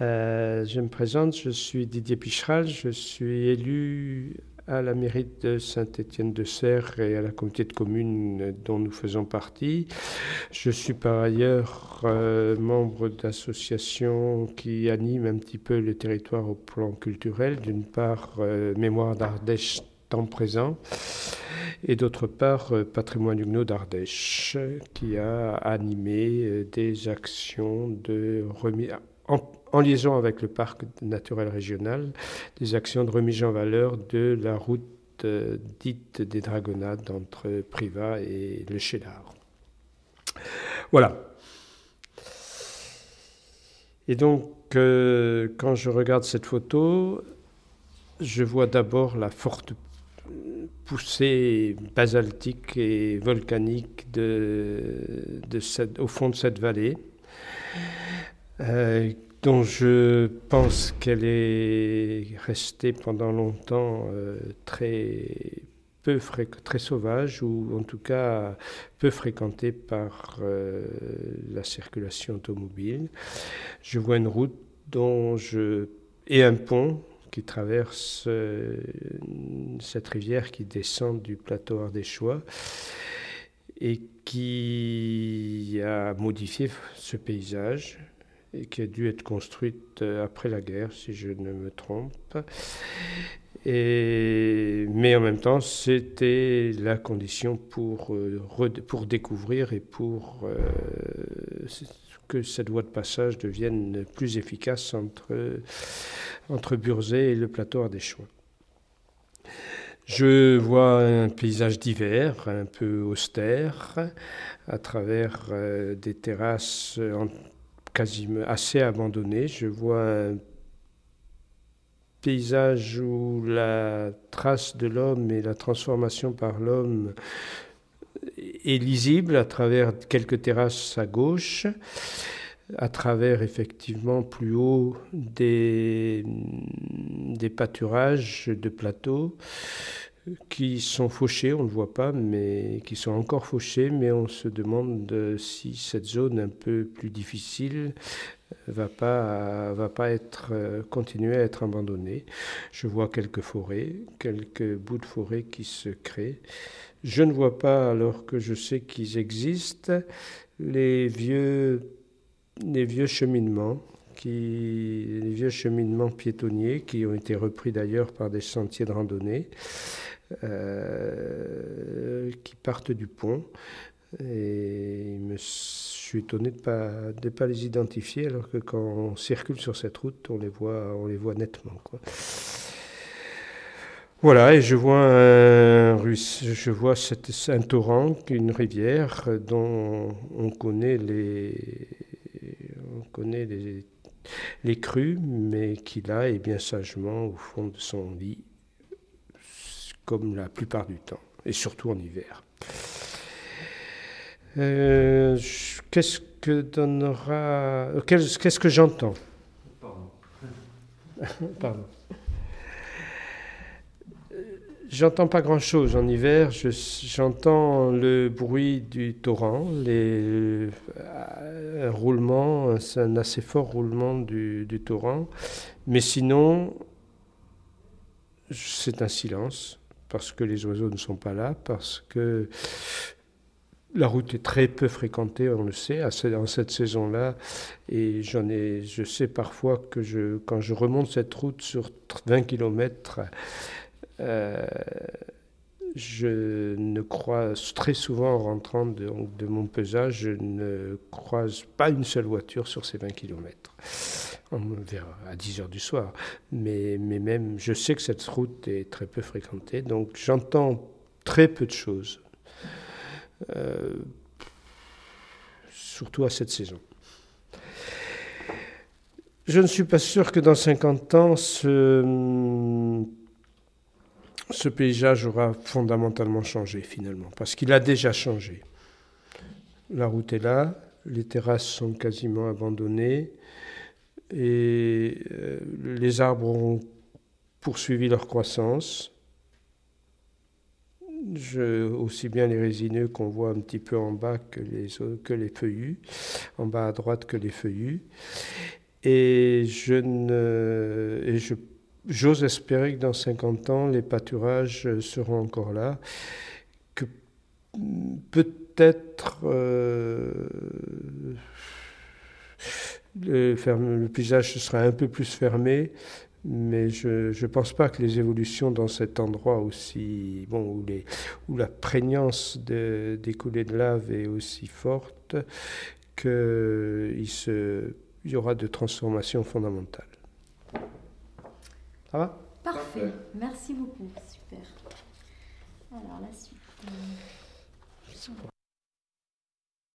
Euh, je me présente, je suis Didier Picheral, je suis élu à la mairie de Saint-Étienne-de-Serre et à la communauté de communes dont nous faisons partie. Je suis par ailleurs euh, membre d'associations qui animent un petit peu le territoire au plan culturel. D'une part, euh, Mémoire d'Ardèche temps présent et d'autre part Patrimoine Huguenot d'Ardèche qui a animé des actions de remise en, liaison avec le parc naturel régional, des actions de remise en valeur de la route euh, dite des Dragonnades entre Privas et le Chédard. Voilà. Et donc, euh, quand je regarde cette photo, je vois d'abord la forte poussée basaltique et volcanique au fond de cette vallée. Euh, dont je pense qu'elle est restée pendant longtemps euh, très peu très sauvage ou en tout cas peu fréquentée par euh, la circulation automobile. Je vois une route et un pont qui traverse cette rivière qui descend du plateau ardéchois et qui a modifié ce paysage et qui a dû être construite euh, après la guerre, si je ne me trompe. Mais en même temps, c'était la condition pour, euh, pour découvrir et pour euh, que cette voie de passage devienne plus efficace entre, entre Burzet et le plateau ardéchois. Je vois un paysage d'hiver, un peu austère, à travers des terrasses quasiment assez abandonné. Je vois un paysage où la trace de l'homme et la transformation par l'homme est lisible à travers quelques terrasses à gauche, à travers effectivement plus haut des, pâturages de plateaux qui sont fauchés, on ne le voit pas, mais qui sont encore fauchés, mais on se demande si cette zone un peu plus difficile va pas va pas être continuer à être abandonnée. Je vois quelques forêts, quelques bouts de forêt qui se créent. Je ne vois pas, alors que je sais qu'ils existent, les vieux les vieux cheminements qui, les vieux cheminements piétonniers qui ont été repris d'ailleurs par des sentiers de randonnée. Euh, qui partent du pont. Et je suis étonné de ne pas, de pas les identifier, alors que quand on circule sur cette route, on les voit, on les voit nettement. Quoi. Voilà, et je vois un, je vois cette, un torrent, une rivière dont on connaît les, on connaît les, les crues, mais qui là est bien sagement au fond de son lit comme la plupart du temps, et surtout en hiver. Euh, qu'est-ce que donnera. Qu'est-ce que j'entends? Pardon. Pardon. J'entends pas grand-chose en hiver. J'entends le bruit du torrent, les, un roulement, un assez fort roulement du, du torrent. Mais sinon, c'est un silence parce que les oiseaux ne sont pas là, parce que la route est très peu fréquentée, on le sait, en cette saison-là. Et j'en ai, je sais parfois que je, quand je remonte cette route sur 20 km, euh, je ne croise très souvent en rentrant de, de, mon pesage, je ne croise pas une seule voiture sur ces 20 km vers à 10 heures du soir. Mais, même, je sais que cette route est très peu fréquentée, donc j'entends très peu de choses, euh, surtout à cette saison. Je ne suis pas sûr que dans 50 ans, ce paysage aura fondamentalement changé finalement, parce qu'il a déjà changé. La route est là, les terrasses sont quasiment abandonnées, et euh, les arbres ont poursuivi leur croissance. Je, aussi bien les résineux qu'on voit un petit peu en bas que les, que les feuillus, en bas à droite que les feuillus. Et j'ose espérer que dans 50 ans, les pâturages seront encore là, que peut-être euh, le, le, paysage sera un peu plus fermé, mais je ne pense pas que les évolutions dans cet endroit aussi, bon, où, les, où la prégnance de, des coulées de lave est aussi forte, qu'il il y aura de transformations fondamentales. Ça va? Parfait. Merci beaucoup. Super. Alors la suite. Euh,